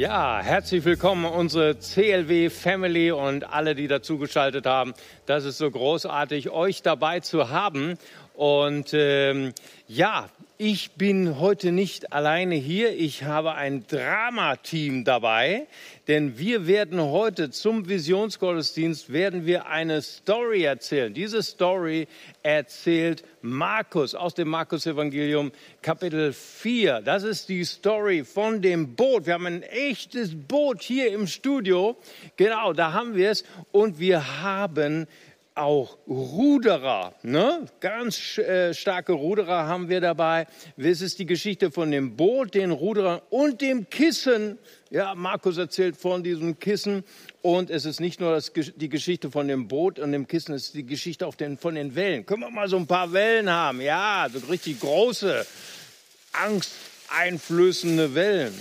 Ja, herzlich willkommen unsere CLW Family und alle, die dazugeschaltet haben. Das ist so großartig, euch dabei zu haben. Und ähm, ja, ich bin heute nicht alleine hier. Ich habe ein Dramateam dabei, denn wir werden heute zum Visionsgottesdienst werden wir eine Story erzählen. Diese Story erzählt Markus aus dem Markus Evangelium Kapitel 4. Das ist die Story von dem Boot. Wir haben ein echtes Boot hier im Studio. Genau, da haben wir es und wir haben auch Ruderer, ne? ganz äh, starke Ruderer haben wir dabei. Es ist die Geschichte von dem Boot, den Ruderern und dem Kissen. Ja, Markus erzählt von diesem Kissen. Und es ist nicht nur das, die Geschichte von dem Boot und dem Kissen, es ist die Geschichte auf den, von den Wellen. Können wir mal so ein paar Wellen haben? Ja, so richtig große, angsteinflößende Wellen.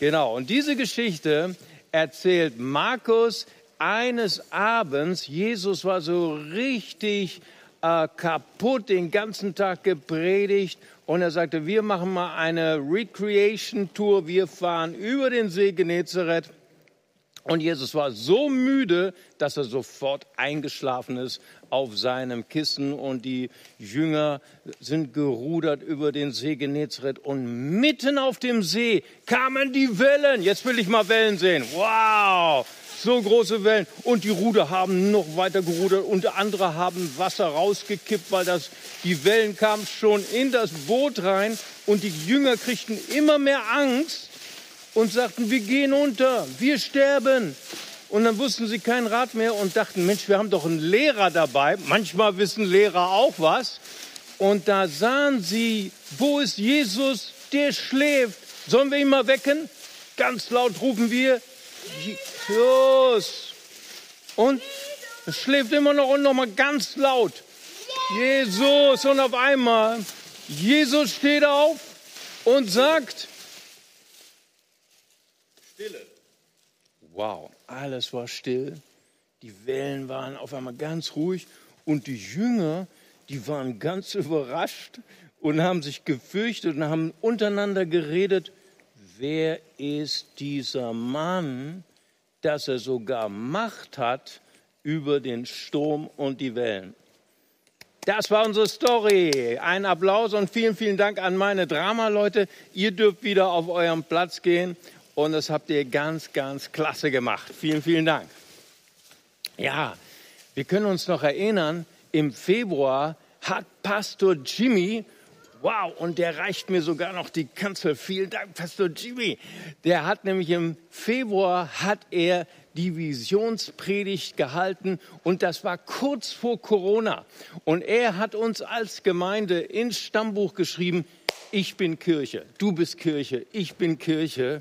Genau. Und diese Geschichte erzählt Markus eines Abends, Jesus war so richtig äh, kaputt, den ganzen Tag gepredigt und er sagte, wir machen mal eine Recreation Tour, wir fahren über den See Genezareth. Und Jesus war so müde, dass er sofort eingeschlafen ist auf seinem Kissen und die Jünger sind gerudert über den See Genezareth und mitten auf dem See kamen die Wellen. Jetzt will ich mal Wellen sehen. Wow! so große Wellen. Und die Ruder haben noch weiter gerudert und andere haben Wasser rausgekippt, weil das, die Wellen kamen schon in das Boot rein und die Jünger kriegten immer mehr Angst und sagten, wir gehen unter, wir sterben. Und dann wussten sie kein Rat mehr und dachten, Mensch, wir haben doch einen Lehrer dabei. Manchmal wissen Lehrer auch was. Und da sahen sie, wo ist Jesus? Der schläft. Sollen wir ihn mal wecken? Ganz laut rufen wir, Jesus. Und es schläft immer noch und noch mal ganz laut. Jesus. Und auf einmal, Jesus steht auf und sagt, Stille. Wow, alles war still. Die Wellen waren auf einmal ganz ruhig und die Jünger, die waren ganz überrascht und haben sich gefürchtet und haben untereinander geredet wer ist dieser Mann, dass er sogar Macht hat über den Sturm und die Wellen. Das war unsere Story. Ein Applaus und vielen, vielen Dank an meine Drama-Leute. Ihr dürft wieder auf euren Platz gehen und das habt ihr ganz, ganz klasse gemacht. Vielen, vielen Dank. Ja, wir können uns noch erinnern, im Februar hat Pastor Jimmy Wow, und der reicht mir sogar noch die Kanzel. Vielen Dank, Pastor Jimmy. Der hat nämlich im Februar hat er die Visionspredigt gehalten und das war kurz vor Corona. Und er hat uns als Gemeinde ins Stammbuch geschrieben, ich bin Kirche, du bist Kirche, ich bin Kirche.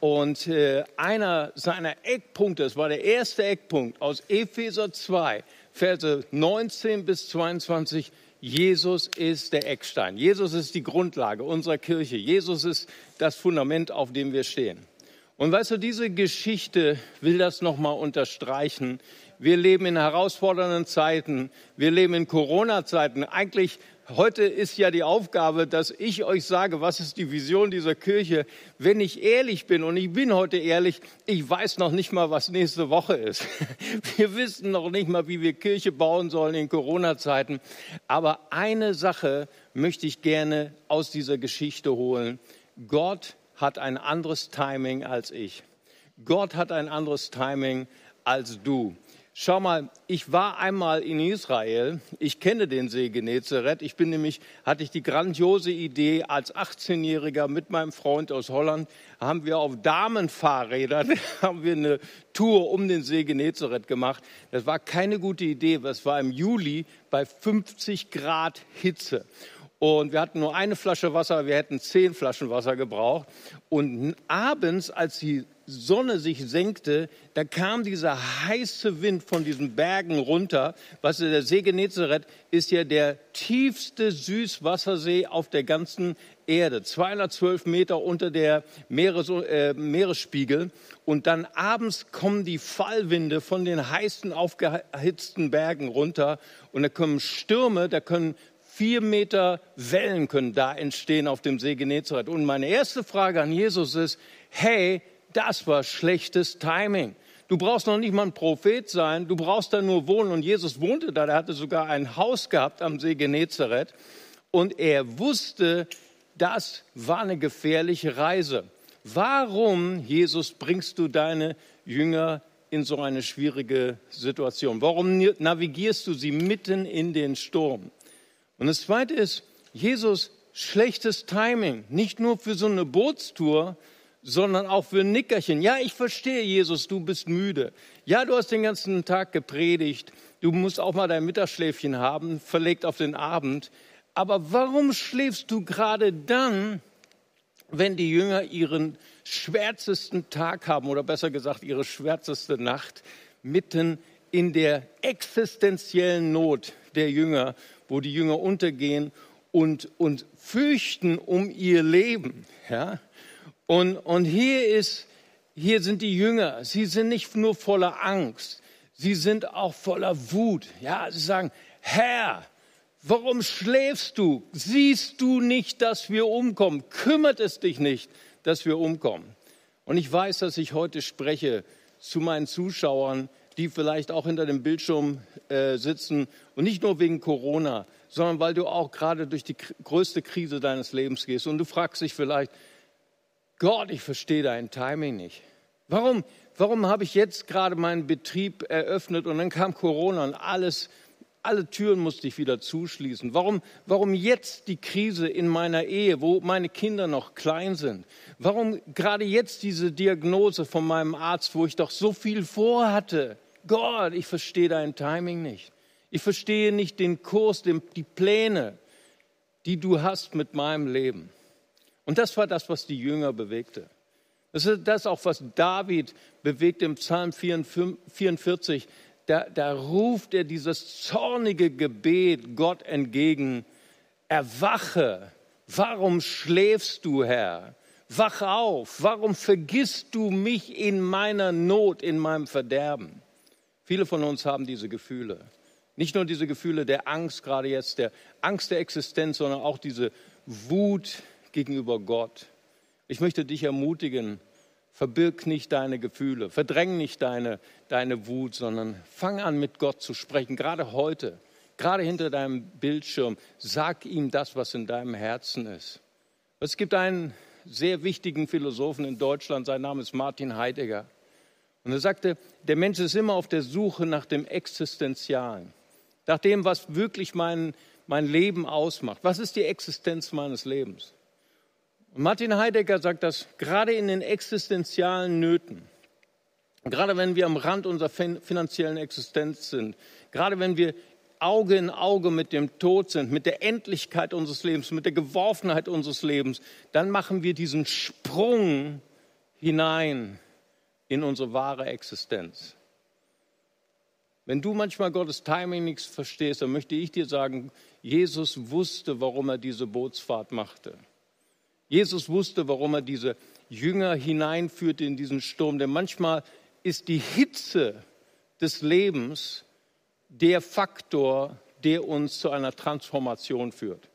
Und äh, einer seiner Eckpunkte, das war der erste Eckpunkt aus Epheser 2, Verse 19 bis 22, Jesus ist der Eckstein. Jesus ist die Grundlage unserer Kirche. Jesus ist das Fundament, auf dem wir stehen. Und weißt du, diese Geschichte will das nochmal unterstreichen. Wir leben in herausfordernden Zeiten. Wir leben in Corona-Zeiten. Eigentlich Heute ist ja die Aufgabe, dass ich euch sage, was ist die Vision dieser Kirche. Wenn ich ehrlich bin, und ich bin heute ehrlich, ich weiß noch nicht mal, was nächste Woche ist. Wir wissen noch nicht mal, wie wir Kirche bauen sollen in Corona-Zeiten. Aber eine Sache möchte ich gerne aus dieser Geschichte holen. Gott hat ein anderes Timing als ich. Gott hat ein anderes Timing als du. Schau mal, ich war einmal in Israel. Ich kenne den See Genezareth. Ich bin nämlich, hatte ich die grandiose Idee, als 18-Jähriger mit meinem Freund aus Holland, haben wir auf Damenfahrrädern, haben wir eine Tour um den See Genezareth gemacht. Das war keine gute Idee. Das war im Juli bei 50 Grad Hitze. Und wir hatten nur eine Flasche Wasser, wir hätten zehn Flaschen Wasser gebraucht. Und abends, als die Sonne sich senkte, da kam dieser heiße Wind von diesen Bergen runter. Was der See Genezareth ist ja der tiefste Süßwassersee auf der ganzen Erde, 212 Meter unter der Meeres, äh, Meeresspiegel. Und dann abends kommen die Fallwinde von den heißen, aufgehitzten Bergen runter. Und da kommen Stürme, da können vier Meter Wellen können da entstehen auf dem See Genezareth. Und meine erste Frage an Jesus ist, hey, das war schlechtes Timing. Du brauchst noch nicht mal ein Prophet sein, du brauchst da nur wohnen. Und Jesus wohnte da, der hatte sogar ein Haus gehabt am See Genezareth. Und er wusste, das war eine gefährliche Reise. Warum, Jesus, bringst du deine Jünger in so eine schwierige Situation? Warum navigierst du sie mitten in den Sturm? Und das Zweite ist, Jesus, schlechtes Timing, nicht nur für so eine Bootstour, sondern auch für ein Nickerchen. Ja, ich verstehe, Jesus, du bist müde. Ja, du hast den ganzen Tag gepredigt. Du musst auch mal dein Mittagsschläfchen haben, verlegt auf den Abend. Aber warum schläfst du gerade dann, wenn die Jünger ihren schwärzesten Tag haben oder besser gesagt ihre schwärzeste Nacht mitten in der existenziellen Not der Jünger, wo die Jünger untergehen und, und fürchten um ihr Leben. Ja? Und, und hier, ist, hier sind die Jünger, sie sind nicht nur voller Angst, sie sind auch voller Wut. Ja, sie sagen, Herr, warum schläfst du? Siehst du nicht, dass wir umkommen? Kümmert es dich nicht, dass wir umkommen? Und ich weiß, dass ich heute spreche zu meinen Zuschauern, die vielleicht auch hinter dem Bildschirm äh, sitzen und nicht nur wegen Corona, sondern weil du auch gerade durch die größte Krise deines Lebens gehst und du fragst dich vielleicht, Gott, ich verstehe dein Timing nicht. Warum, warum habe ich jetzt gerade meinen Betrieb eröffnet und dann kam Corona und alles, alle Türen musste ich wieder zuschließen? Warum, warum jetzt die Krise in meiner Ehe, wo meine Kinder noch klein sind? Warum gerade jetzt diese Diagnose von meinem Arzt, wo ich doch so viel vorhatte? Gott, ich verstehe dein Timing nicht. Ich verstehe nicht den Kurs, die Pläne, die du hast mit meinem Leben. Und das war das, was die Jünger bewegte. Das ist das auch, was David bewegt im Psalm 44. Da, da ruft er dieses zornige Gebet Gott entgegen. Erwache. Warum schläfst du, Herr? Wach auf. Warum vergisst du mich in meiner Not, in meinem Verderben? Viele von uns haben diese Gefühle. Nicht nur diese Gefühle der Angst, gerade jetzt der Angst der Existenz, sondern auch diese Wut gegenüber Gott. Ich möchte dich ermutigen, verbirg nicht deine Gefühle, verdräng nicht deine, deine Wut, sondern fang an mit Gott zu sprechen, gerade heute, gerade hinter deinem Bildschirm. Sag ihm das, was in deinem Herzen ist. Es gibt einen sehr wichtigen Philosophen in Deutschland, sein Name ist Martin Heidegger. Und er sagte, der Mensch ist immer auf der Suche nach dem Existenzialen nach dem, was wirklich mein, mein Leben ausmacht. Was ist die Existenz meines Lebens? Martin Heidegger sagt das gerade in den existenzialen Nöten, gerade wenn wir am Rand unserer finanziellen Existenz sind, gerade wenn wir Auge in Auge mit dem Tod sind, mit der Endlichkeit unseres Lebens, mit der Geworfenheit unseres Lebens, dann machen wir diesen Sprung hinein in unsere wahre Existenz. Wenn du manchmal Gottes Timing nicht verstehst, dann möchte ich dir sagen, Jesus wusste, warum er diese Bootsfahrt machte. Jesus wusste, warum er diese Jünger hineinführte in diesen Sturm. Denn manchmal ist die Hitze des Lebens der Faktor, der uns zu einer Transformation führt.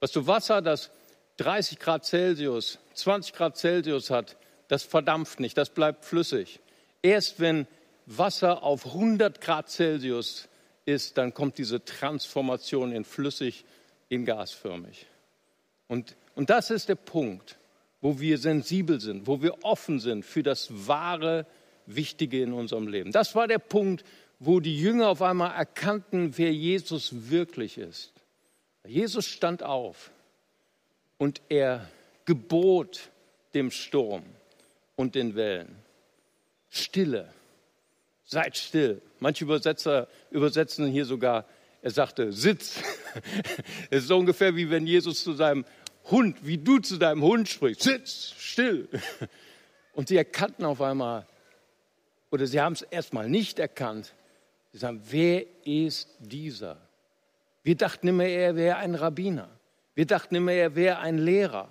Was du Wasser, das 30 Grad Celsius, 20 Grad Celsius hat, das verdampft nicht, das bleibt flüssig. Erst wenn Wasser auf 100 Grad Celsius ist, dann kommt diese Transformation in flüssig, in gasförmig. Und, und das ist der Punkt, wo wir sensibel sind, wo wir offen sind für das wahre, Wichtige in unserem Leben. Das war der Punkt, wo die Jünger auf einmal erkannten, wer Jesus wirklich ist. Jesus stand auf und er gebot dem Sturm und den Wellen. Stille seid still. Manche Übersetzer übersetzen hier sogar, er sagte, sitz. Es ist so ungefähr wie wenn Jesus zu seinem Hund, wie du zu deinem Hund sprichst, sitz, still. Und sie erkannten auf einmal, oder sie haben es erstmal nicht erkannt, sie sagen, wer ist dieser? Wir dachten immer, er wäre ein Rabbiner. Wir dachten immer, er wäre ein Lehrer.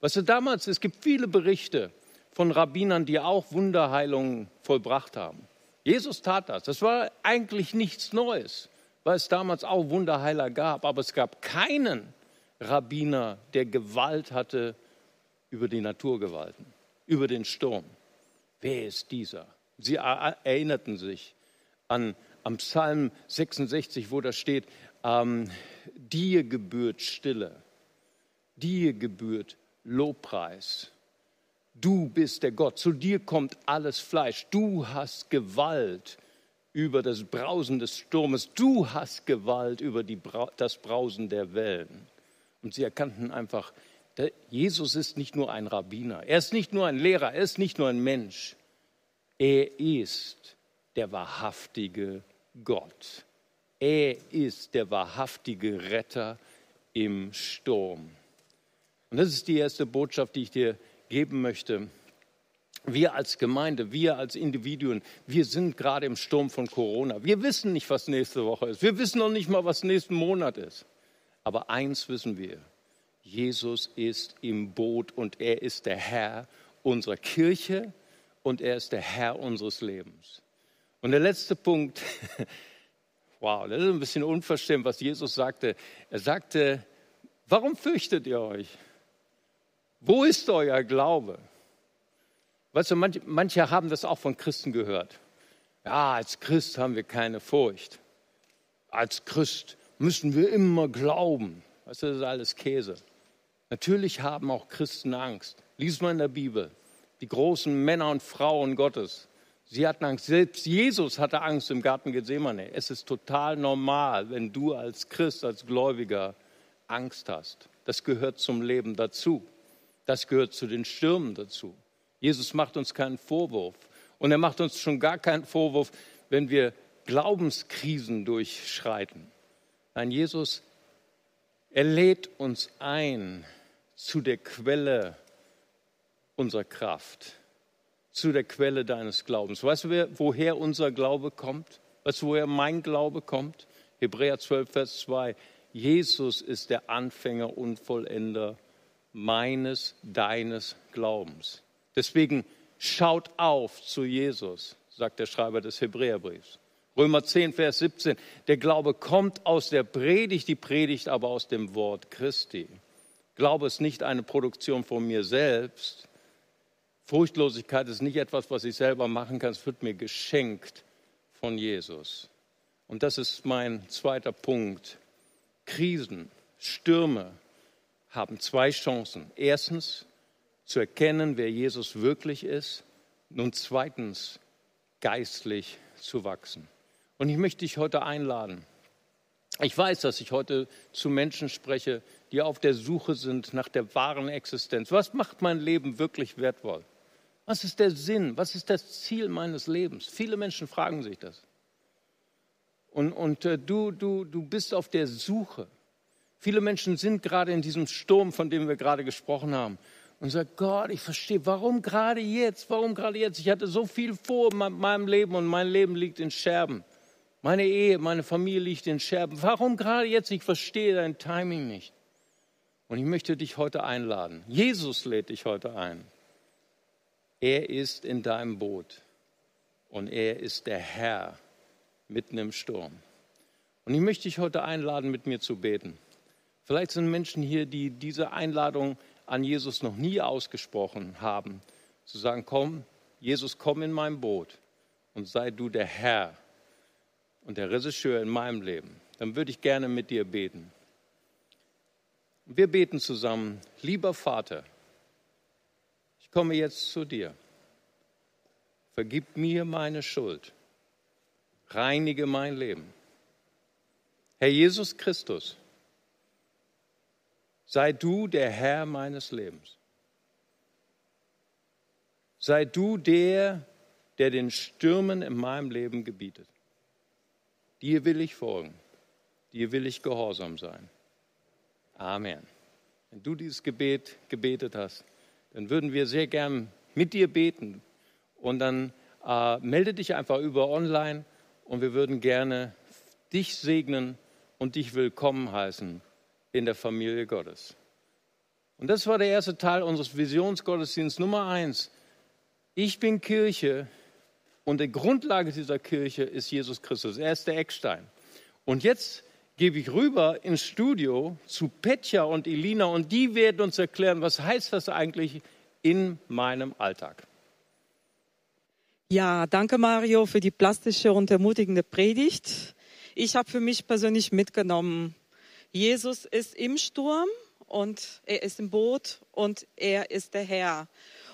Was du damals, es gibt viele Berichte von Rabbinern, die auch Wunderheilungen vollbracht haben. Jesus tat das. Das war eigentlich nichts Neues, weil es damals auch Wunderheiler gab. Aber es gab keinen Rabbiner, der Gewalt hatte über die Naturgewalten, über den Sturm. wer ist dieser? Sie erinnerten sich an am Psalm 66, wo da steht, ähm, dir gebührt Stille, dir gebührt Lobpreis. Du bist der Gott, zu dir kommt alles Fleisch. Du hast Gewalt über das Brausen des Sturmes. Du hast Gewalt über die, das Brausen der Wellen. Und sie erkannten einfach, Jesus ist nicht nur ein Rabbiner, er ist nicht nur ein Lehrer, er ist nicht nur ein Mensch. Er ist der wahrhaftige Gott. Er ist der wahrhaftige Retter im Sturm. Und das ist die erste Botschaft, die ich dir geben möchte. Wir als Gemeinde, wir als Individuen, wir sind gerade im Sturm von Corona. Wir wissen nicht, was nächste Woche ist. Wir wissen noch nicht mal, was nächsten Monat ist. Aber eins wissen wir. Jesus ist im Boot und er ist der Herr unserer Kirche und er ist der Herr unseres Lebens. Und der letzte Punkt, wow, das ist ein bisschen unverständlich, was Jesus sagte. Er sagte, warum fürchtet ihr euch? Wo ist euer Glaube? Weißt du, manche, manche haben das auch von Christen gehört. Ja, als Christ haben wir keine Furcht. Als Christ müssen wir immer glauben. Das ist alles Käse. Natürlich haben auch Christen Angst. Lies mal in der Bibel. Die großen Männer und Frauen Gottes. Sie hatten Angst. Selbst Jesus hatte Angst im Garten Gethsemane. Es ist total normal, wenn du als Christ, als Gläubiger Angst hast. Das gehört zum Leben dazu. Das gehört zu den Stürmen dazu. Jesus macht uns keinen Vorwurf. Und er macht uns schon gar keinen Vorwurf, wenn wir Glaubenskrisen durchschreiten. Nein, Jesus, er lädt uns ein zu der Quelle unserer Kraft, zu der Quelle deines Glaubens. Weißt du, woher unser Glaube kommt? Weißt du, woher mein Glaube kommt? Hebräer 12, Vers 2. Jesus ist der Anfänger und Vollender meines, deines Glaubens. Deswegen schaut auf zu Jesus, sagt der Schreiber des Hebräerbriefs. Römer 10, Vers 17. Der Glaube kommt aus der Predigt, die Predigt aber aus dem Wort Christi. Glaube ist nicht eine Produktion von mir selbst. Furchtlosigkeit ist nicht etwas, was ich selber machen kann. Es wird mir geschenkt von Jesus. Und das ist mein zweiter Punkt. Krisen, Stürme, haben zwei Chancen. Erstens zu erkennen, wer Jesus wirklich ist. Und zweitens geistlich zu wachsen. Und ich möchte dich heute einladen. Ich weiß, dass ich heute zu Menschen spreche, die auf der Suche sind nach der wahren Existenz. Was macht mein Leben wirklich wertvoll? Was ist der Sinn? Was ist das Ziel meines Lebens? Viele Menschen fragen sich das. Und, und äh, du, du, du bist auf der Suche. Viele Menschen sind gerade in diesem Sturm, von dem wir gerade gesprochen haben, und sagen, Gott, ich verstehe, warum gerade jetzt? Warum gerade jetzt? Ich hatte so viel vor in meinem Leben und mein Leben liegt in Scherben. Meine Ehe, meine Familie liegt in Scherben. Warum gerade jetzt? Ich verstehe dein Timing nicht. Und ich möchte dich heute einladen. Jesus lädt dich heute ein. Er ist in deinem Boot und er ist der Herr mitten im Sturm. Und ich möchte dich heute einladen, mit mir zu beten. Vielleicht sind Menschen hier, die diese Einladung an Jesus noch nie ausgesprochen haben, zu sagen, komm, Jesus, komm in mein Boot und sei du der Herr und der Regisseur in meinem Leben. Dann würde ich gerne mit dir beten. Wir beten zusammen, lieber Vater, ich komme jetzt zu dir. Vergib mir meine Schuld. Reinige mein Leben. Herr Jesus Christus, Sei du der Herr meines Lebens. Sei du der, der den Stürmen in meinem Leben gebietet. Dir will ich folgen. Dir will ich gehorsam sein. Amen. Wenn du dieses Gebet gebetet hast, dann würden wir sehr gern mit dir beten. Und dann äh, melde dich einfach über online und wir würden gerne dich segnen und dich willkommen heißen in der Familie Gottes. Und das war der erste Teil unseres Visionsgottesdienstes Nummer eins. Ich bin Kirche und die Grundlage dieser Kirche ist Jesus Christus. Er ist der Eckstein. Und jetzt gebe ich rüber ins Studio zu Petja und Elina und die werden uns erklären, was heißt das eigentlich in meinem Alltag. Ja, danke Mario für die plastische und ermutigende Predigt. Ich habe für mich persönlich mitgenommen, Jesus ist im Sturm und er ist im Boot und er ist der Herr.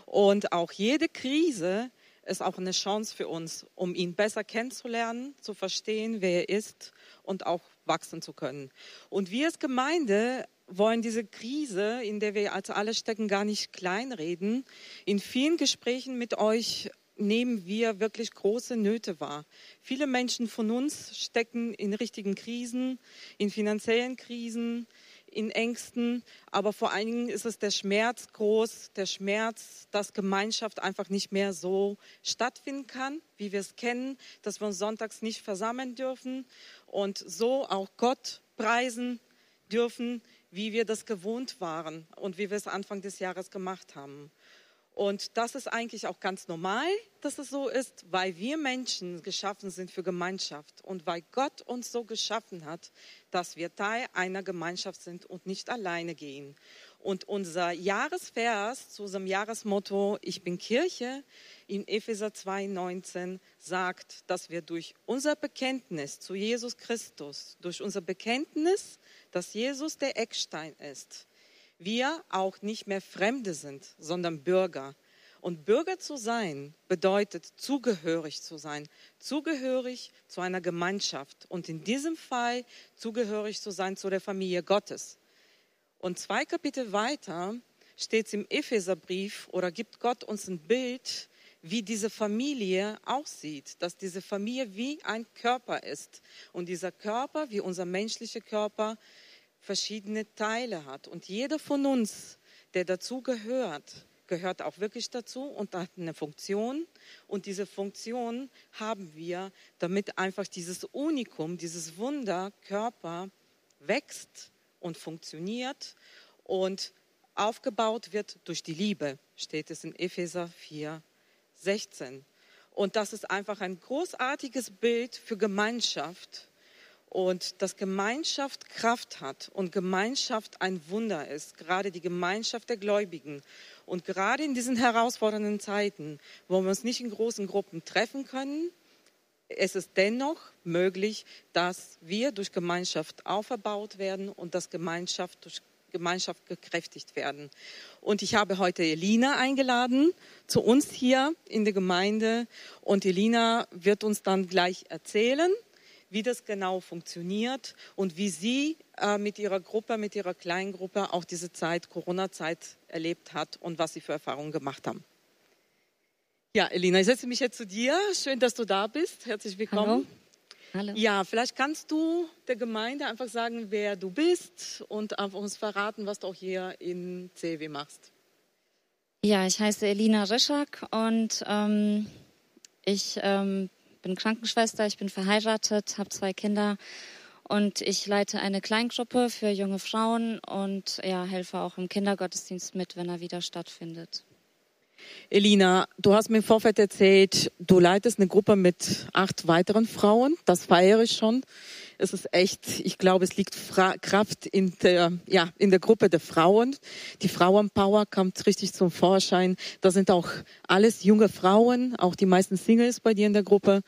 Und auch jede Krise ist auch eine Chance für uns, um ihn besser kennenzulernen, zu verstehen, wer er ist und auch wachsen zu können. Und wir als Gemeinde wollen diese Krise, in der wir als alle stecken, gar nicht kleinreden. In vielen Gesprächen mit euch nehmen wir wirklich große Nöte wahr. Viele Menschen von uns stecken in richtigen Krisen, in finanziellen Krisen, in Ängsten, aber vor allen Dingen ist es der Schmerz groß, der Schmerz, dass Gemeinschaft einfach nicht mehr so stattfinden kann, wie wir es kennen, dass wir uns sonntags nicht versammeln dürfen und so auch Gott preisen dürfen, wie wir das gewohnt waren und wie wir es Anfang des Jahres gemacht haben. Und das ist eigentlich auch ganz normal, dass es so ist, weil wir Menschen geschaffen sind für Gemeinschaft und weil Gott uns so geschaffen hat, dass wir Teil einer Gemeinschaft sind und nicht alleine gehen. Und unser Jahresvers zu unserem Jahresmotto Ich bin Kirche in Epheser 2,19 sagt, dass wir durch unser Bekenntnis zu Jesus Christus, durch unser Bekenntnis, dass Jesus der Eckstein ist, wir auch nicht mehr Fremde sind, sondern Bürger. Und Bürger zu sein bedeutet zugehörig zu sein, zugehörig zu einer Gemeinschaft und in diesem Fall zugehörig zu sein zu der Familie Gottes. Und zwei Kapitel weiter steht es im Epheserbrief oder gibt Gott uns ein Bild, wie diese Familie aussieht, dass diese Familie wie ein Körper ist und dieser Körper, wie unser menschlicher Körper, verschiedene Teile hat. Und jeder von uns, der dazu gehört, gehört auch wirklich dazu und hat eine Funktion. Und diese Funktion haben wir, damit einfach dieses Unikum, dieses Wunder Körper wächst und funktioniert und aufgebaut wird durch die Liebe, steht es in Epheser 4, 16. Und das ist einfach ein großartiges Bild für Gemeinschaft und dass Gemeinschaft Kraft hat und Gemeinschaft ein Wunder ist, gerade die Gemeinschaft der Gläubigen. Und gerade in diesen herausfordernden Zeiten, wo wir uns nicht in großen Gruppen treffen können, es ist dennoch möglich, dass wir durch Gemeinschaft auferbaut werden und dass Gemeinschaft durch Gemeinschaft gekräftigt werden. Und ich habe heute Elina eingeladen zu uns hier in der Gemeinde und Elina wird uns dann gleich erzählen, wie das genau funktioniert und wie Sie äh, mit Ihrer Gruppe, mit Ihrer kleinen Gruppe auch diese Zeit, Corona-Zeit erlebt hat und was Sie für Erfahrungen gemacht haben. Ja, Elina, ich setze mich jetzt zu dir. Schön, dass du da bist. Herzlich willkommen. Hallo. Hallo. Ja, vielleicht kannst du der Gemeinde einfach sagen, wer du bist und einfach uns verraten, was du auch hier in CW machst. Ja, ich heiße Elina Rischak und ähm, ich ähm, bin Krankenschwester, ich bin verheiratet, habe zwei Kinder und ich leite eine Kleingruppe für junge Frauen und ja, helfe auch im Kindergottesdienst mit, wenn er wieder stattfindet. Elina, du hast mir im Vorfeld erzählt, du leitest eine Gruppe mit acht weiteren Frauen. Das feiere ich schon. Es ist echt, ich glaube, es liegt Fra Kraft in der, ja, in der Gruppe der Frauen. Die Frauenpower kommt richtig zum Vorschein. Da sind auch alles junge Frauen, auch die meisten Singles bei dir in der Gruppe.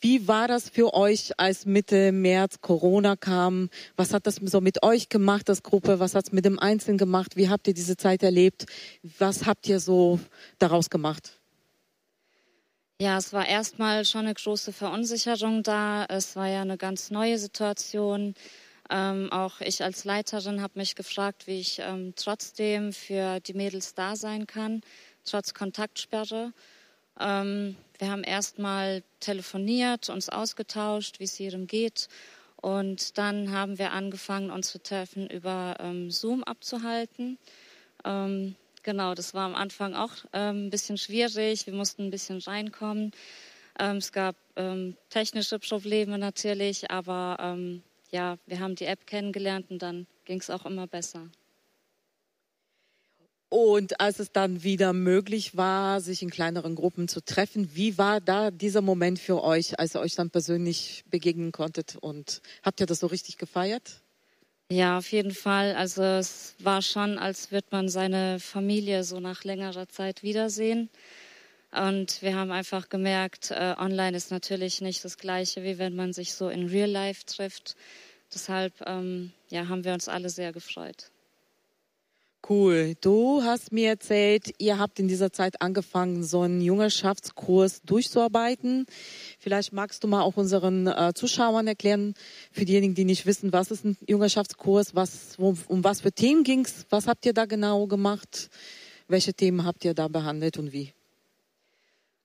Wie war das für euch, als Mitte März Corona kam? Was hat das so mit euch gemacht, das Gruppe? Was hat es mit dem Einzelnen gemacht? Wie habt ihr diese Zeit erlebt? Was habt ihr so daraus gemacht? Ja, es war erstmal schon eine große Verunsicherung da. Es war ja eine ganz neue Situation. Ähm, auch ich als Leiterin habe mich gefragt, wie ich ähm, trotzdem für die Mädels da sein kann, trotz Kontaktsperre. Ähm, wir haben erstmal telefoniert, uns ausgetauscht, wie es jedem geht. Und dann haben wir angefangen, unsere Treffen über ähm, Zoom abzuhalten. Ähm, genau, das war am Anfang auch ähm, ein bisschen schwierig. Wir mussten ein bisschen reinkommen. Ähm, es gab ähm, technische Probleme natürlich, aber ähm, ja, wir haben die App kennengelernt und dann ging es auch immer besser. Und als es dann wieder möglich war, sich in kleineren Gruppen zu treffen, wie war da dieser Moment für euch, als ihr euch dann persönlich begegnen konntet? Und habt ihr das so richtig gefeiert? Ja, auf jeden Fall. Also es war schon, als würde man seine Familie so nach längerer Zeit wiedersehen. Und wir haben einfach gemerkt, äh, online ist natürlich nicht das Gleiche, wie wenn man sich so in Real Life trifft. Deshalb ähm, ja, haben wir uns alle sehr gefreut. Cool. Du hast mir erzählt, ihr habt in dieser Zeit angefangen, so einen Jüngerschaftskurs durchzuarbeiten. Vielleicht magst du mal auch unseren äh, Zuschauern erklären, für diejenigen, die nicht wissen, was ist ein Jüngerschaftskurs, was, wo, um was für Themen ging es, was habt ihr da genau gemacht, welche Themen habt ihr da behandelt und wie?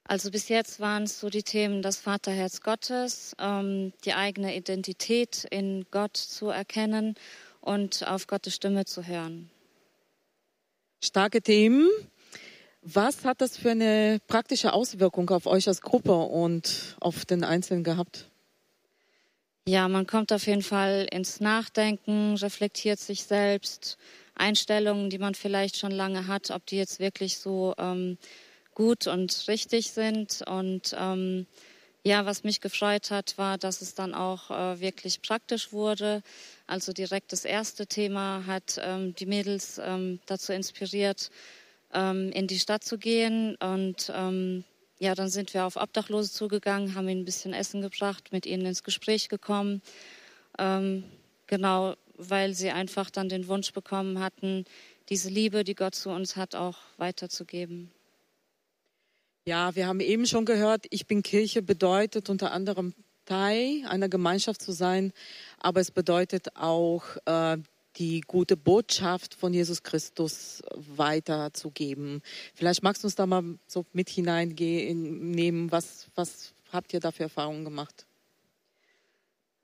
Also bis jetzt waren es so die Themen das Vaterherz Gottes, ähm, die eigene Identität in Gott zu erkennen und auf Gottes Stimme zu hören. Starke Themen. Was hat das für eine praktische Auswirkung auf euch als Gruppe und auf den Einzelnen gehabt? Ja, man kommt auf jeden Fall ins Nachdenken, reflektiert sich selbst, Einstellungen, die man vielleicht schon lange hat, ob die jetzt wirklich so ähm, gut und richtig sind. Und ähm, ja, was mich gefreut hat, war, dass es dann auch äh, wirklich praktisch wurde. Also direkt das erste Thema hat ähm, die Mädels ähm, dazu inspiriert, ähm, in die Stadt zu gehen. Und ähm, ja, dann sind wir auf Obdachlose zugegangen, haben ihnen ein bisschen Essen gebracht, mit ihnen ins Gespräch gekommen. Ähm, genau, weil sie einfach dann den Wunsch bekommen hatten, diese Liebe, die Gott zu uns hat, auch weiterzugeben. Ja, wir haben eben schon gehört, ich bin Kirche bedeutet unter anderem Teil einer Gemeinschaft zu sein, aber es bedeutet auch äh, die gute Botschaft von Jesus Christus weiterzugeben. Vielleicht magst du uns da mal so mit hineinnehmen, was, was habt ihr da für Erfahrungen gemacht?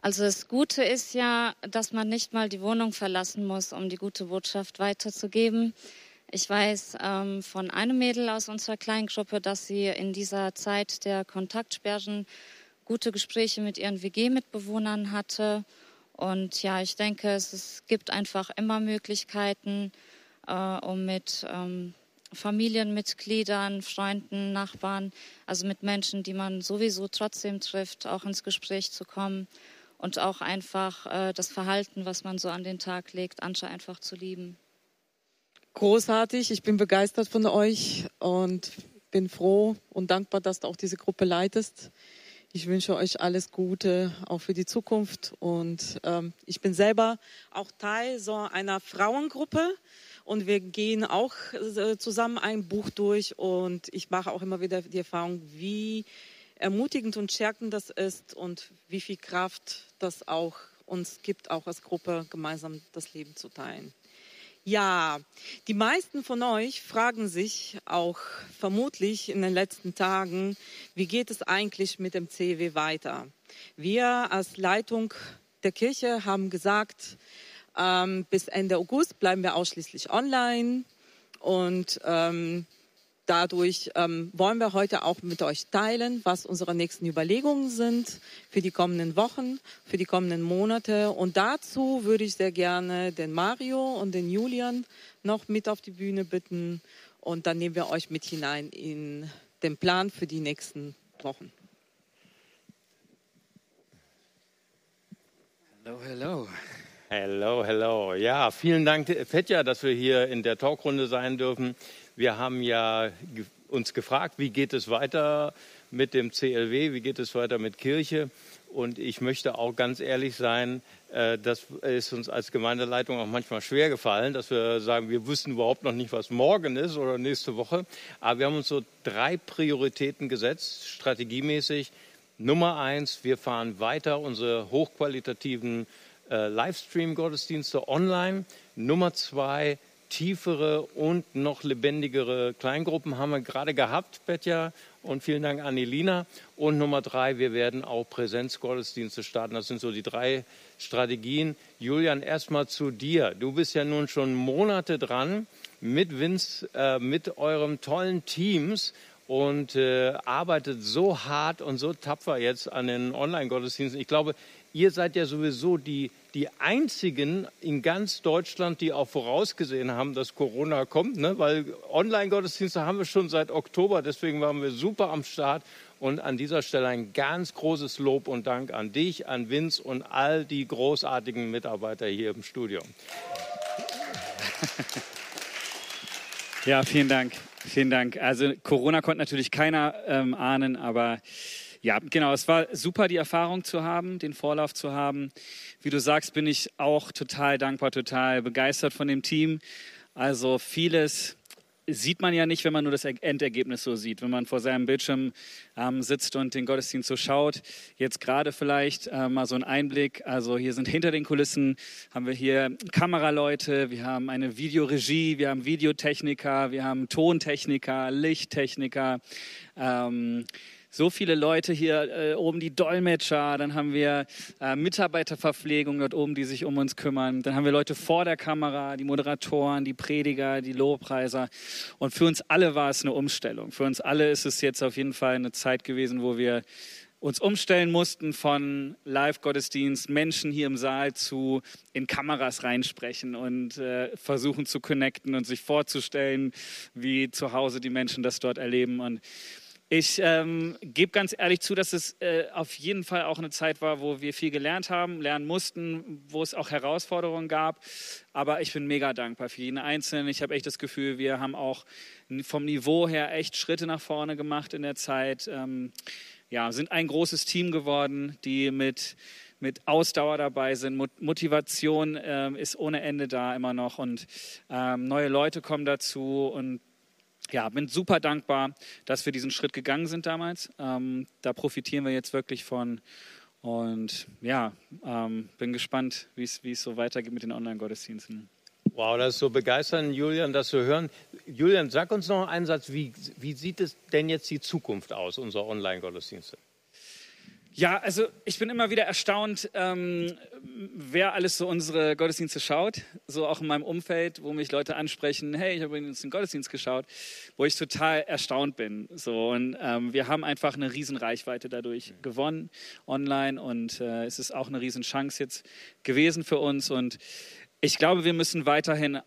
Also das Gute ist ja, dass man nicht mal die Wohnung verlassen muss, um die gute Botschaft weiterzugeben. Ich weiß ähm, von einem Mädel aus unserer Kleingruppe, dass sie in dieser Zeit der Kontaktsperren gute Gespräche mit ihren WG-Mitbewohnern hatte. Und ja, ich denke, es, es gibt einfach immer Möglichkeiten, äh, um mit ähm, Familienmitgliedern, Freunden, Nachbarn, also mit Menschen, die man sowieso trotzdem trifft, auch ins Gespräch zu kommen und auch einfach äh, das Verhalten, was man so an den Tag legt, anscheinend einfach zu lieben großartig. Ich bin begeistert von euch und bin froh und dankbar, dass du auch diese Gruppe leitest. Ich wünsche euch alles Gute, auch für die Zukunft. Und ähm, ich bin selber auch Teil so einer Frauengruppe. Und wir gehen auch äh, zusammen ein Buch durch. Und ich mache auch immer wieder die Erfahrung, wie ermutigend und stärkend das ist und wie viel Kraft das auch uns gibt, auch als Gruppe gemeinsam das Leben zu teilen. Ja, die meisten von euch fragen sich auch vermutlich in den letzten Tagen, wie geht es eigentlich mit dem CW weiter? Wir als Leitung der Kirche haben gesagt, ähm, bis Ende August bleiben wir ausschließlich online und ähm, Dadurch ähm, wollen wir heute auch mit euch teilen, was unsere nächsten Überlegungen sind für die kommenden Wochen, für die kommenden Monate. Und dazu würde ich sehr gerne den Mario und den Julian noch mit auf die Bühne bitten. Und dann nehmen wir euch mit hinein in den Plan für die nächsten Wochen. Hallo, hallo. Hallo, hallo. Ja, vielen Dank, Fetja, dass wir hier in der Talkrunde sein dürfen. Wir haben ja uns gefragt, wie geht es weiter mit dem CLW, wie geht es weiter mit Kirche. Und ich möchte auch ganz ehrlich sein, äh, das ist uns als Gemeindeleitung auch manchmal schwer gefallen, dass wir sagen, wir wüssten überhaupt noch nicht, was morgen ist oder nächste Woche. Aber wir haben uns so drei Prioritäten gesetzt, strategiemäßig. Nummer eins, wir fahren weiter unsere hochqualitativen äh, Livestream-Gottesdienste online. Nummer zwei, tiefere und noch lebendigere Kleingruppen haben wir gerade gehabt, Petja. Und vielen Dank an Elina. Und Nummer drei, wir werden auch Präsenzgottesdienste starten. Das sind so die drei Strategien. Julian, erstmal zu dir. Du bist ja nun schon Monate dran mit Vince, äh, mit eurem tollen Teams und äh, arbeitet so hart und so tapfer jetzt an den Online-Gottesdiensten. Ich glaube, ihr seid ja sowieso die, die einzigen in ganz Deutschland, die auch vorausgesehen haben, dass Corona kommt, ne? weil Online-Gottesdienste haben wir schon seit Oktober, deswegen waren wir super am Start. Und an dieser Stelle ein ganz großes Lob und Dank an dich, an Vince und all die großartigen Mitarbeiter hier im Studio. Ja, vielen Dank. Vielen Dank. Also Corona konnte natürlich keiner ähm, ahnen, aber ja, genau, es war super, die Erfahrung zu haben, den Vorlauf zu haben. Wie du sagst, bin ich auch total dankbar, total begeistert von dem Team. Also vieles sieht man ja nicht, wenn man nur das Endergebnis so sieht, wenn man vor seinem Bildschirm ähm, sitzt und den Gottesdienst so schaut. Jetzt gerade vielleicht äh, mal so ein Einblick. Also hier sind hinter den Kulissen, haben wir hier Kameraleute, wir haben eine Videoregie, wir haben Videotechniker, wir haben Tontechniker, Lichttechniker. Ähm, so viele Leute hier äh, oben, die Dolmetscher, dann haben wir äh, Mitarbeiterverpflegung dort oben, die sich um uns kümmern, dann haben wir Leute vor der Kamera, die Moderatoren, die Prediger, die Lobpreiser. Und für uns alle war es eine Umstellung. Für uns alle ist es jetzt auf jeden Fall eine Zeit gewesen, wo wir uns umstellen mussten von Live-Gottesdienst, Menschen hier im Saal zu in Kameras reinsprechen und äh, versuchen zu connecten und sich vorzustellen, wie zu Hause die Menschen das dort erleben. Und ich ähm, gebe ganz ehrlich zu, dass es äh, auf jeden Fall auch eine Zeit war, wo wir viel gelernt haben, lernen mussten, wo es auch Herausforderungen gab. Aber ich bin mega dankbar für jeden Einzelnen. Ich habe echt das Gefühl, wir haben auch vom Niveau her echt Schritte nach vorne gemacht in der Zeit. Ähm, ja, sind ein großes Team geworden, die mit mit Ausdauer dabei sind. Motivation ähm, ist ohne Ende da immer noch und ähm, neue Leute kommen dazu und ja, bin super dankbar, dass wir diesen Schritt gegangen sind damals. Ähm, da profitieren wir jetzt wirklich von. Und ja, ähm, bin gespannt, wie es so weitergeht mit den Online-Gottesdiensten. Wow, das ist so begeisternd, Julian, das zu hören. Julian, sag uns noch einen Satz, wie, wie sieht es denn jetzt die Zukunft aus, unserer Online-Gottesdienste? Ja, also ich bin immer wieder erstaunt, ähm, wer alles so unsere Gottesdienste schaut. So auch in meinem Umfeld, wo mich Leute ansprechen, hey, ich habe übrigens den Gottesdienst geschaut, wo ich total erstaunt bin. So und ähm, wir haben einfach eine riesen Reichweite dadurch gewonnen online und äh, es ist auch eine riesen Chance jetzt gewesen für uns und ich glaube, wir müssen weiterhin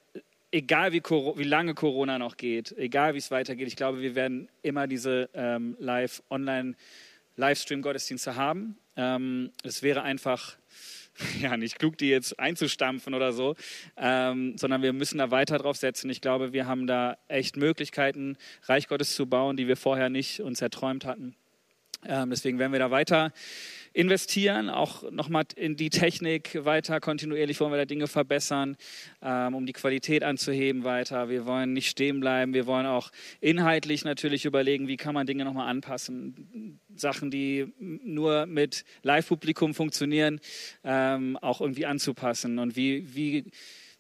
egal wie, wie, lange Corona noch geht, egal wie es weitergeht, ich glaube, wir werden immer diese ähm, Live-Online- Livestream-Gottesdienste haben. Ähm, es wäre einfach ja, nicht klug, die jetzt einzustampfen oder so, ähm, sondern wir müssen da weiter drauf setzen. Ich glaube, wir haben da echt Möglichkeiten, Reich Gottes zu bauen, die wir vorher nicht uns erträumt hatten. Ähm, deswegen werden wir da weiter investieren, auch nochmal in die Technik weiter kontinuierlich wollen wir da Dinge verbessern, ähm, um die Qualität anzuheben weiter. Wir wollen nicht stehen bleiben, wir wollen auch inhaltlich natürlich überlegen, wie kann man Dinge nochmal anpassen. Sachen, die nur mit Live-Publikum funktionieren, ähm, auch irgendwie anzupassen. Und wie, wie,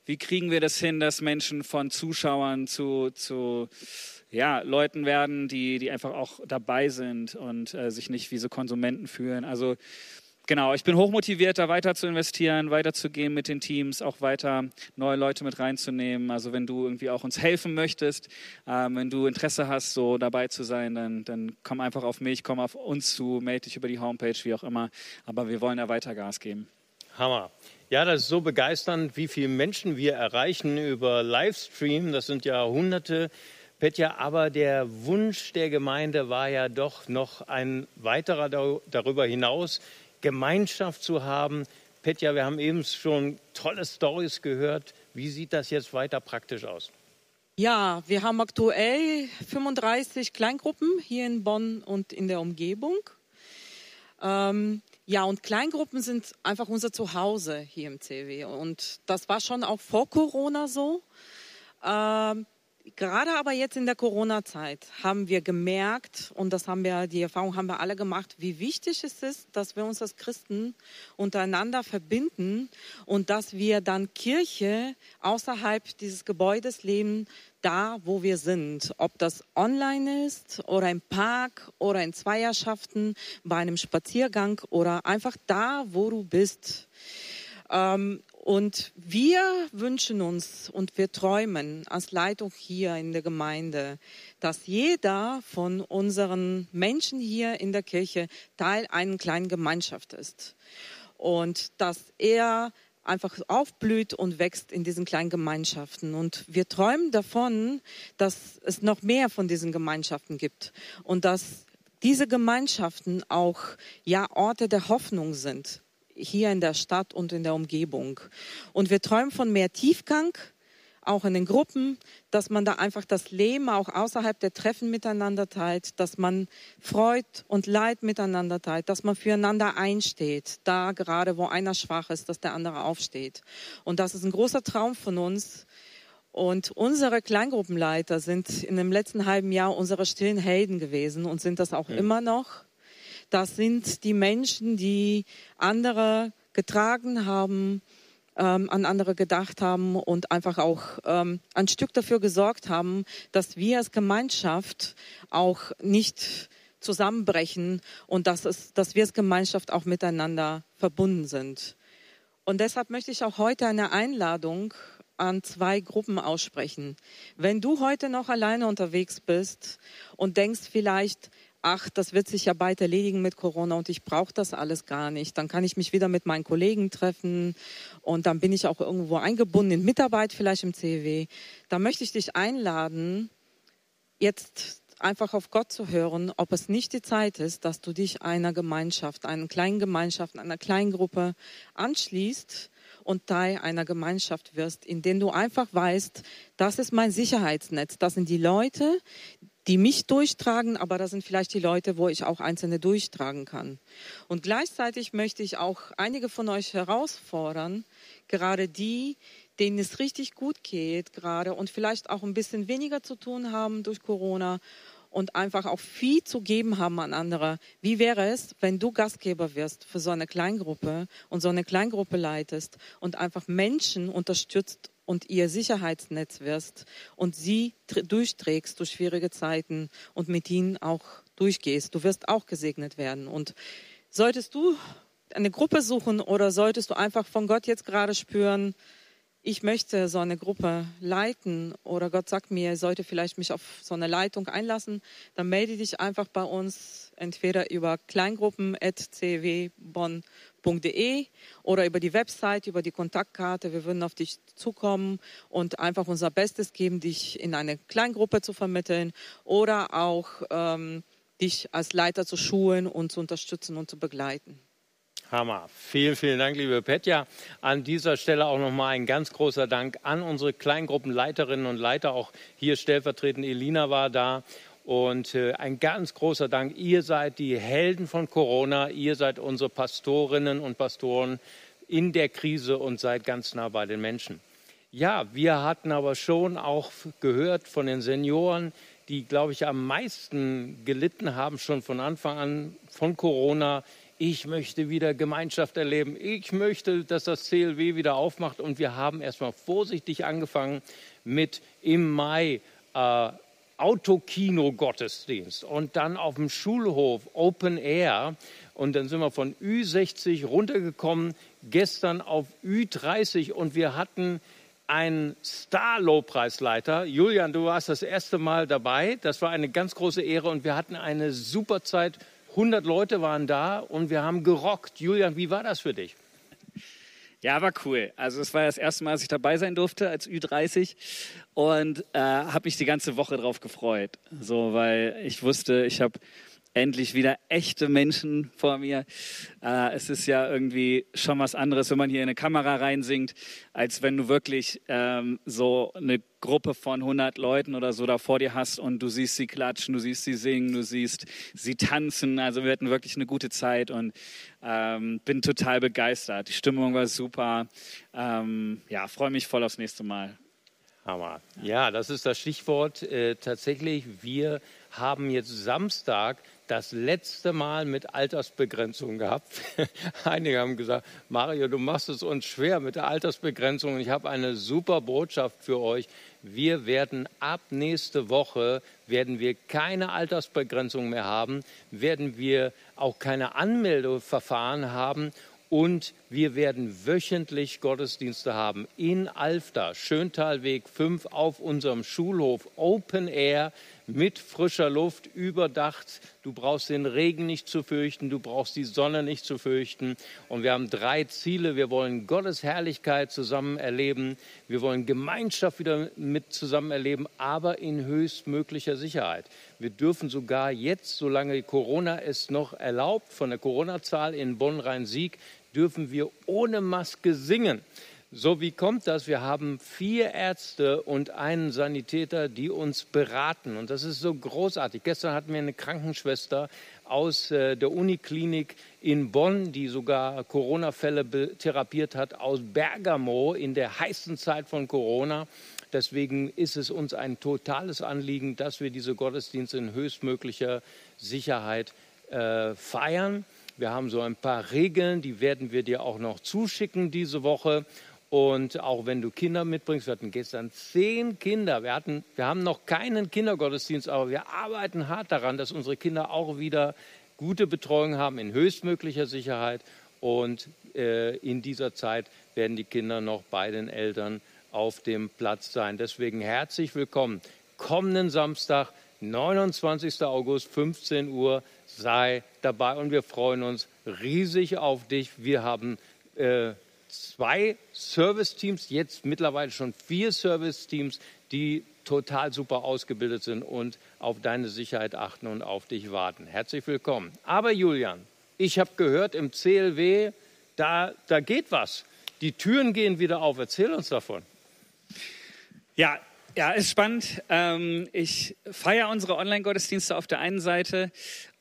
wie kriegen wir das hin, dass Menschen von Zuschauern zu, zu ja, Leuten werden, die, die einfach auch dabei sind und äh, sich nicht wie so Konsumenten fühlen. Also genau, ich bin hochmotiviert, da weiter zu investieren, weiterzugehen mit den Teams, auch weiter neue Leute mit reinzunehmen. Also wenn du irgendwie auch uns helfen möchtest, ähm, wenn du Interesse hast, so dabei zu sein, dann, dann komm einfach auf mich, komm auf uns zu, melde dich über die Homepage, wie auch immer. Aber wir wollen da weiter Gas geben. Hammer. Ja, das ist so begeisternd, wie viele Menschen wir erreichen über Livestream. Das sind ja hunderte Petja, aber der Wunsch der Gemeinde war ja doch noch ein weiterer darüber hinaus, Gemeinschaft zu haben. Petja, wir haben eben schon tolle Stories gehört. Wie sieht das jetzt weiter praktisch aus? Ja, wir haben aktuell 35 Kleingruppen hier in Bonn und in der Umgebung. Ähm, ja, und Kleingruppen sind einfach unser Zuhause hier im CW. Und das war schon auch vor Corona so. Ähm, Gerade aber jetzt in der Corona-Zeit haben wir gemerkt, und das haben wir, die Erfahrung haben wir alle gemacht, wie wichtig es ist, dass wir uns als Christen untereinander verbinden und dass wir dann Kirche außerhalb dieses Gebäudes leben, da wo wir sind. Ob das online ist oder im Park oder in Zweierschaften, bei einem Spaziergang oder einfach da, wo du bist. Ähm, und wir wünschen uns und wir träumen als Leitung hier in der Gemeinde, dass jeder von unseren Menschen hier in der Kirche Teil einer kleinen Gemeinschaft ist. Und dass er einfach aufblüht und wächst in diesen kleinen Gemeinschaften. Und wir träumen davon, dass es noch mehr von diesen Gemeinschaften gibt und dass diese Gemeinschaften auch ja Orte der Hoffnung sind hier in der Stadt und in der Umgebung. Und wir träumen von mehr Tiefgang, auch in den Gruppen, dass man da einfach das Leben auch außerhalb der Treffen miteinander teilt, dass man Freud und Leid miteinander teilt, dass man füreinander einsteht, da gerade wo einer schwach ist, dass der andere aufsteht. Und das ist ein großer Traum von uns. Und unsere Kleingruppenleiter sind in dem letzten halben Jahr unsere stillen Helden gewesen und sind das auch mhm. immer noch. Das sind die Menschen, die andere getragen haben, ähm, an andere gedacht haben und einfach auch ähm, ein Stück dafür gesorgt haben, dass wir als Gemeinschaft auch nicht zusammenbrechen und dass, es, dass wir als Gemeinschaft auch miteinander verbunden sind. Und deshalb möchte ich auch heute eine Einladung an zwei Gruppen aussprechen. Wenn du heute noch alleine unterwegs bist und denkst vielleicht, ach, das wird sich ja bald erledigen mit Corona und ich brauche das alles gar nicht. Dann kann ich mich wieder mit meinen Kollegen treffen und dann bin ich auch irgendwo eingebunden in Mitarbeit vielleicht im CW. Da möchte ich dich einladen, jetzt einfach auf Gott zu hören, ob es nicht die Zeit ist, dass du dich einer Gemeinschaft, einer kleinen Gemeinschaft, einer kleinen Gruppe anschließt und Teil einer Gemeinschaft wirst, in der du einfach weißt, das ist mein Sicherheitsnetz. Das sind die Leute, die mich durchtragen, aber das sind vielleicht die Leute, wo ich auch einzelne durchtragen kann. Und gleichzeitig möchte ich auch einige von euch herausfordern, gerade die, denen es richtig gut geht gerade und vielleicht auch ein bisschen weniger zu tun haben durch Corona und einfach auch viel zu geben haben an andere. Wie wäre es, wenn du Gastgeber wirst für so eine Kleingruppe und so eine Kleingruppe leitest und einfach Menschen unterstützt und ihr Sicherheitsnetz wirst und sie durchträgst durch schwierige Zeiten und mit ihnen auch durchgehst. Du wirst auch gesegnet werden. Und solltest du eine Gruppe suchen oder solltest du einfach von Gott jetzt gerade spüren, ich möchte so eine Gruppe leiten oder Gott sagt mir, ich sollte vielleicht mich auf so eine Leitung einlassen, dann melde dich einfach bei uns entweder über kleingruppen.cwbonn.de oder über die Website, über die Kontaktkarte. Wir würden auf dich zukommen und einfach unser Bestes geben, dich in eine Kleingruppe zu vermitteln oder auch ähm, dich als Leiter zu schulen und zu unterstützen und zu begleiten. Hammer. Vielen, vielen Dank, liebe Petja. An dieser Stelle auch nochmal ein ganz großer Dank an unsere Kleingruppenleiterinnen und Leiter. Auch hier stellvertretend Elina war da. Und äh, ein ganz großer Dank. Ihr seid die Helden von Corona. Ihr seid unsere Pastorinnen und Pastoren in der Krise und seid ganz nah bei den Menschen. Ja, wir hatten aber schon auch gehört von den Senioren, die, glaube ich, am meisten gelitten haben, schon von Anfang an von Corona ich möchte wieder Gemeinschaft erleben, ich möchte, dass das CLW wieder aufmacht. Und wir haben erstmal vorsichtig angefangen mit im Mai äh, Autokino-Gottesdienst und dann auf dem Schulhof Open Air. Und dann sind wir von Ü60 runtergekommen, gestern auf Ü30 und wir hatten einen Star-Lobpreisleiter. Julian, du warst das erste Mal dabei. Das war eine ganz große Ehre und wir hatten eine super Zeit 100 Leute waren da und wir haben gerockt. Julian, wie war das für dich? Ja, war cool. Also es war das erste Mal, dass ich dabei sein durfte als Ü30 und äh, habe mich die ganze Woche drauf gefreut. So, weil ich wusste, ich habe endlich wieder echte Menschen vor mir. Äh, es ist ja irgendwie schon was anderes, wenn man hier in eine Kamera reinsingt, als wenn du wirklich ähm, so eine Gruppe von 100 Leuten oder so da vor dir hast und du siehst sie klatschen, du siehst sie singen, du siehst sie tanzen. Also wir hatten wirklich eine gute Zeit und ähm, bin total begeistert. Die Stimmung war super. Ähm, ja, freue mich voll aufs nächste Mal. Hammer. Ja, das ist das Stichwort. Äh, tatsächlich, wir haben jetzt Samstag das letzte Mal mit Altersbegrenzung gehabt. Einige haben gesagt, Mario, du machst es uns schwer mit der Altersbegrenzung. Ich habe eine super Botschaft für euch. Wir werden ab nächste Woche werden wir keine Altersbegrenzung mehr haben, werden wir auch keine Anmeldeverfahren haben und wir werden wöchentlich Gottesdienste haben in Alfter, Schöntalweg 5 auf unserem Schulhof Open Air mit frischer Luft, überdacht. Du brauchst den Regen nicht zu fürchten, du brauchst die Sonne nicht zu fürchten. Und wir haben drei Ziele. Wir wollen Gottes Herrlichkeit zusammen erleben. Wir wollen Gemeinschaft wieder mit zusammen erleben, aber in höchstmöglicher Sicherheit. Wir dürfen sogar jetzt, solange Corona es noch erlaubt, von der Corona-Zahl in Bonn-Rhein-Sieg, dürfen wir ohne Maske singen. So, wie kommt das? Wir haben vier Ärzte und einen Sanitäter, die uns beraten. Und das ist so großartig. Gestern hatten wir eine Krankenschwester aus äh, der Uniklinik in Bonn, die sogar Corona-Fälle therapiert hat, aus Bergamo in der heißen Zeit von Corona. Deswegen ist es uns ein totales Anliegen, dass wir diese Gottesdienste in höchstmöglicher Sicherheit äh, feiern. Wir haben so ein paar Regeln, die werden wir dir auch noch zuschicken diese Woche. Und auch wenn du Kinder mitbringst, wir hatten gestern zehn Kinder. Wir, hatten, wir haben noch keinen Kindergottesdienst, aber wir arbeiten hart daran, dass unsere Kinder auch wieder gute Betreuung haben in höchstmöglicher Sicherheit. Und äh, in dieser Zeit werden die Kinder noch bei den Eltern auf dem Platz sein. Deswegen herzlich willkommen. Kommenden Samstag, 29. August, 15 Uhr, sei dabei und wir freuen uns riesig auf dich. Wir haben äh, zwei Serviceteams, jetzt mittlerweile schon vier Serviceteams, die total super ausgebildet sind und auf deine Sicherheit achten und auf dich warten. Herzlich willkommen. Aber Julian, ich habe gehört, im CLW, da, da geht was. Die Türen gehen wieder auf. Erzähl uns davon. Ja, ja, ist spannend. Ähm, ich feiere unsere Online-Gottesdienste auf der einen Seite.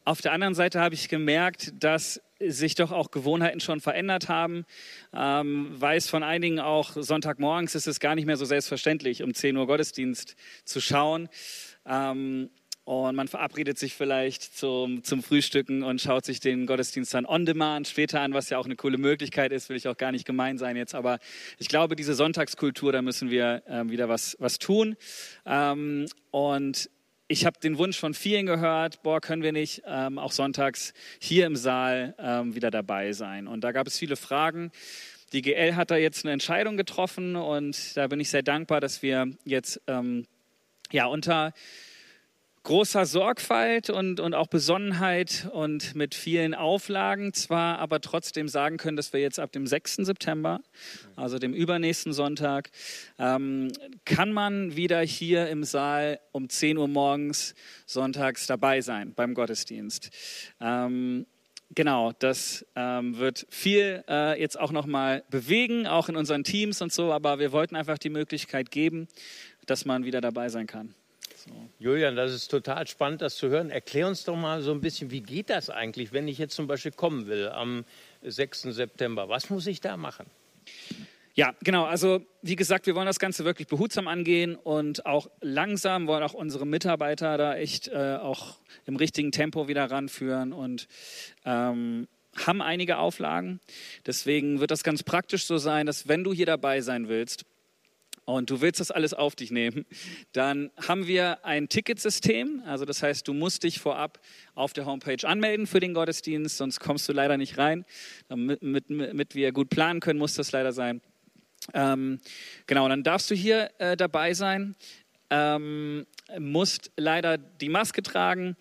Auf der anderen Seite habe ich gemerkt, dass sich doch auch Gewohnheiten schon verändert haben. Ähm, weiß von einigen auch, Sonntagmorgens ist es gar nicht mehr so selbstverständlich, um 10 Uhr Gottesdienst zu schauen. Ähm, und man verabredet sich vielleicht zum, zum Frühstücken und schaut sich den Gottesdienst dann on demand später an, was ja auch eine coole Möglichkeit ist, will ich auch gar nicht gemein sein jetzt. Aber ich glaube, diese Sonntagskultur, da müssen wir äh, wieder was, was tun. Ähm, und ich habe den Wunsch von vielen gehört, boah, können wir nicht ähm, auch sonntags hier im Saal ähm, wieder dabei sein? Und da gab es viele Fragen. Die GL hat da jetzt eine Entscheidung getroffen und da bin ich sehr dankbar, dass wir jetzt ähm, ja unter großer Sorgfalt und, und auch Besonnenheit und mit vielen Auflagen zwar, aber trotzdem sagen können, dass wir jetzt ab dem 6. September, also dem übernächsten Sonntag, ähm, kann man wieder hier im Saal um 10 Uhr morgens sonntags dabei sein beim Gottesdienst. Ähm, Genau, das ähm, wird viel äh, jetzt auch nochmal bewegen, auch in unseren Teams und so, aber wir wollten einfach die Möglichkeit geben, dass man wieder dabei sein kann. So. Julian, das ist total spannend, das zu hören. Erklär uns doch mal so ein bisschen, wie geht das eigentlich, wenn ich jetzt zum Beispiel kommen will am 6. September? Was muss ich da machen? Ja, genau. Also wie gesagt, wir wollen das Ganze wirklich behutsam angehen und auch langsam wollen auch unsere Mitarbeiter da echt äh, auch im richtigen Tempo wieder ranführen und ähm, haben einige Auflagen. Deswegen wird das ganz praktisch so sein, dass wenn du hier dabei sein willst, und du willst das alles auf dich nehmen, dann haben wir ein Ticketsystem. Also das heißt, du musst dich vorab auf der Homepage anmelden für den Gottesdienst, sonst kommst du leider nicht rein. Damit, mit, mit wir gut planen können, muss das leider sein. Ähm, genau, dann darfst du hier äh, dabei sein. Ähm, musst leider die Maske tragen.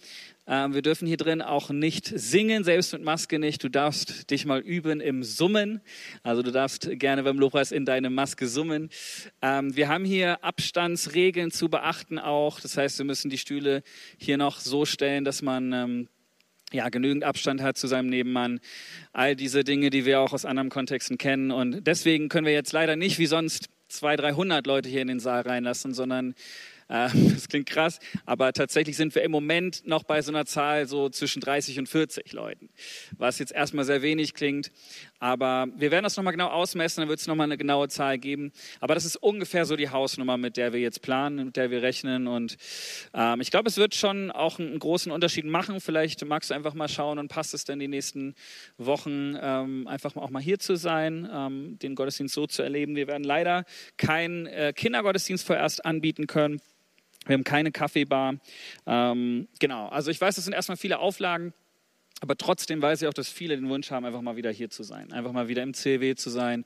Ähm, wir dürfen hier drin auch nicht singen, selbst mit Maske nicht. Du darfst dich mal üben im Summen. Also du darfst gerne beim Lobpreis in deine Maske summen. Ähm, wir haben hier Abstandsregeln zu beachten auch. Das heißt, wir müssen die Stühle hier noch so stellen, dass man ähm, ja, genügend Abstand hat zu seinem Nebenmann. All diese Dinge, die wir auch aus anderen Kontexten kennen. Und deswegen können wir jetzt leider nicht wie sonst 200, 300 Leute hier in den Saal reinlassen, sondern das klingt krass, aber tatsächlich sind wir im Moment noch bei so einer Zahl so zwischen 30 und 40 Leuten, was jetzt erstmal sehr wenig klingt. Aber wir werden das nochmal genau ausmessen, dann wird es nochmal eine genaue Zahl geben. Aber das ist ungefähr so die Hausnummer, mit der wir jetzt planen, mit der wir rechnen. Und ähm, ich glaube, es wird schon auch einen großen Unterschied machen. Vielleicht magst du einfach mal schauen und passt es denn die nächsten Wochen ähm, einfach auch mal hier zu sein, ähm, den Gottesdienst so zu erleben. Wir werden leider keinen äh, Kindergottesdienst vorerst anbieten können. Wir haben keine Kaffeebar. Ähm, genau, also ich weiß, das sind erstmal viele Auflagen, aber trotzdem weiß ich auch, dass viele den Wunsch haben, einfach mal wieder hier zu sein, einfach mal wieder im CW zu sein.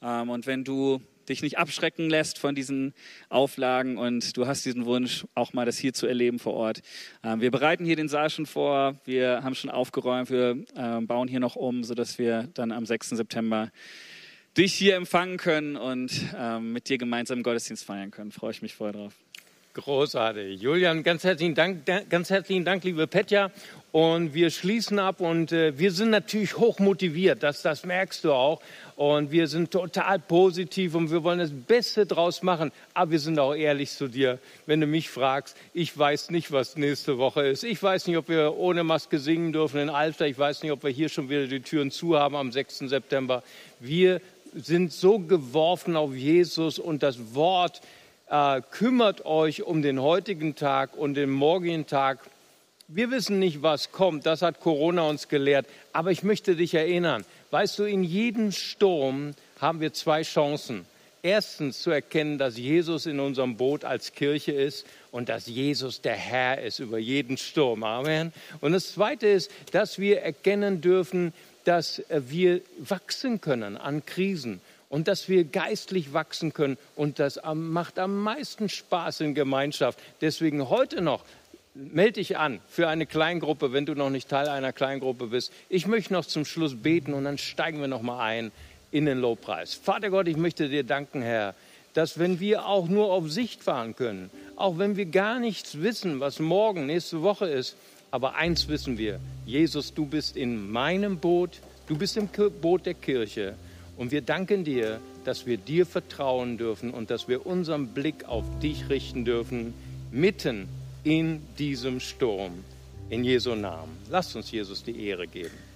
Ähm, und wenn du dich nicht abschrecken lässt von diesen Auflagen und du hast diesen Wunsch, auch mal das hier zu erleben vor Ort. Ähm, wir bereiten hier den Saal schon vor, wir haben schon aufgeräumt, wir ähm, bauen hier noch um, sodass wir dann am 6. September dich hier empfangen können und mit dir gemeinsam Gottesdienst feiern können. Freue ich mich voll drauf. Großartig. Julian, ganz herzlichen Dank, ganz herzlichen Dank, liebe Petja. Und wir schließen ab und äh, wir sind natürlich hoch motiviert, das, das merkst du auch. Und wir sind total positiv und wir wollen das Beste draus machen. Aber wir sind auch ehrlich zu dir. Wenn du mich fragst, ich weiß nicht, was nächste Woche ist. Ich weiß nicht, ob wir ohne Maske singen dürfen in Alter. Ich weiß nicht, ob wir hier schon wieder die Türen zu haben am 6. September. Wir sind so geworfen auf Jesus und das Wort äh, kümmert euch um den heutigen Tag und den morgigen Tag wir wissen nicht, was kommt, das hat Corona uns gelehrt, aber ich möchte dich erinnern, weißt du, in jedem Sturm haben wir zwei Chancen. Erstens zu erkennen, dass Jesus in unserem Boot als Kirche ist und dass Jesus der Herr ist über jeden Sturm. Amen. Und das Zweite ist, dass wir erkennen dürfen, dass äh, wir wachsen können an Krisen und dass wir geistlich wachsen können. Und das macht am meisten Spaß in Gemeinschaft. Deswegen heute noch melde dich an für eine Kleingruppe, wenn du noch nicht Teil einer Kleingruppe bist. Ich möchte noch zum Schluss beten und dann steigen wir noch mal ein in den Lobpreis. Vater Gott, ich möchte dir danken, Herr, dass wenn wir auch nur auf Sicht fahren können, auch wenn wir gar nichts wissen, was morgen, nächste Woche ist, aber eins wissen wir, Jesus, du bist in meinem Boot, du bist im Boot der Kirche und wir danken dir, dass wir dir vertrauen dürfen und dass wir unseren Blick auf dich richten dürfen, mitten in diesem Sturm. In Jesu Namen. Lasst uns Jesus die Ehre geben.